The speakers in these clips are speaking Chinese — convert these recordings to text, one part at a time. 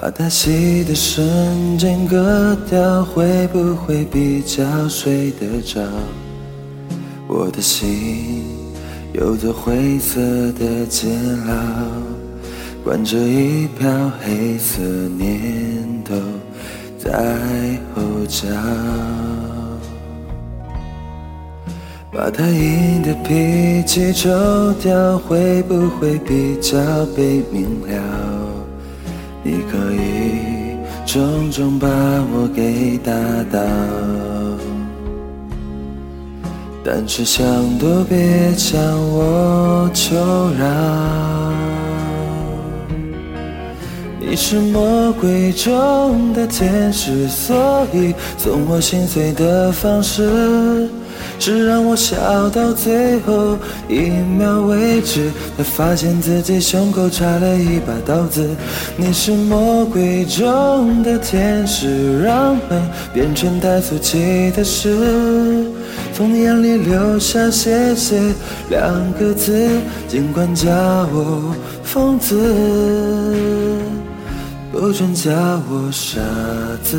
把它洗的瞬间割掉，会不会比较睡得着？我的心有座灰色的监牢，关着一票黑色念头在吼叫。把太硬的脾气抽掉，会不会比较被明了？你可以重重把我给打倒，但是想都别向我求饶。你是魔鬼中的天使，所以送我心碎的方式。是让我笑到最后一秒为止，才发现自己胸口插了一把刀子。你是魔鬼中的天使，让恨变成太俗气的事，从眼里流下谢谢两个字，尽管叫我疯子，不准叫我傻子。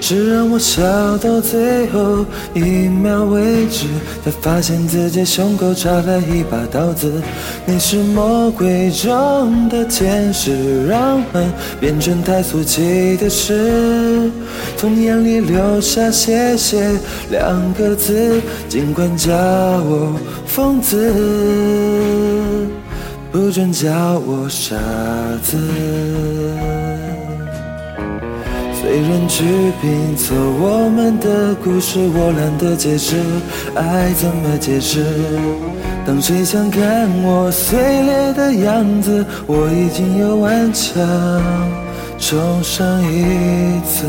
是让我笑到最后一秒为止，才发现自己胸口插了一把刀子。你是魔鬼中的天使，让恨变成太俗气的事，从眼里流下谢谢两个字，尽管叫我疯子，不准叫我傻子。被人去拼凑我们的故事，我懒得解释，爱怎么解释？当谁想看我碎裂的样子，我已经有顽强重生一次。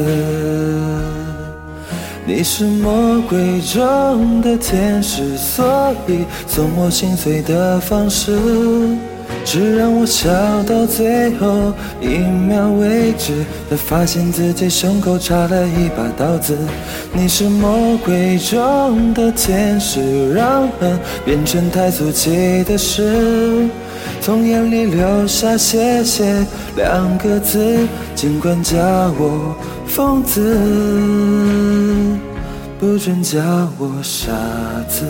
你是魔鬼中的天使，所以送我心碎的方式。只让我笑到最后一秒为止，才发现自己胸口插了一把刀子。你是魔鬼中的天使，让恨变成太俗气的事，从眼里流下谢谢两个字，尽管叫我疯子，不准叫我傻子。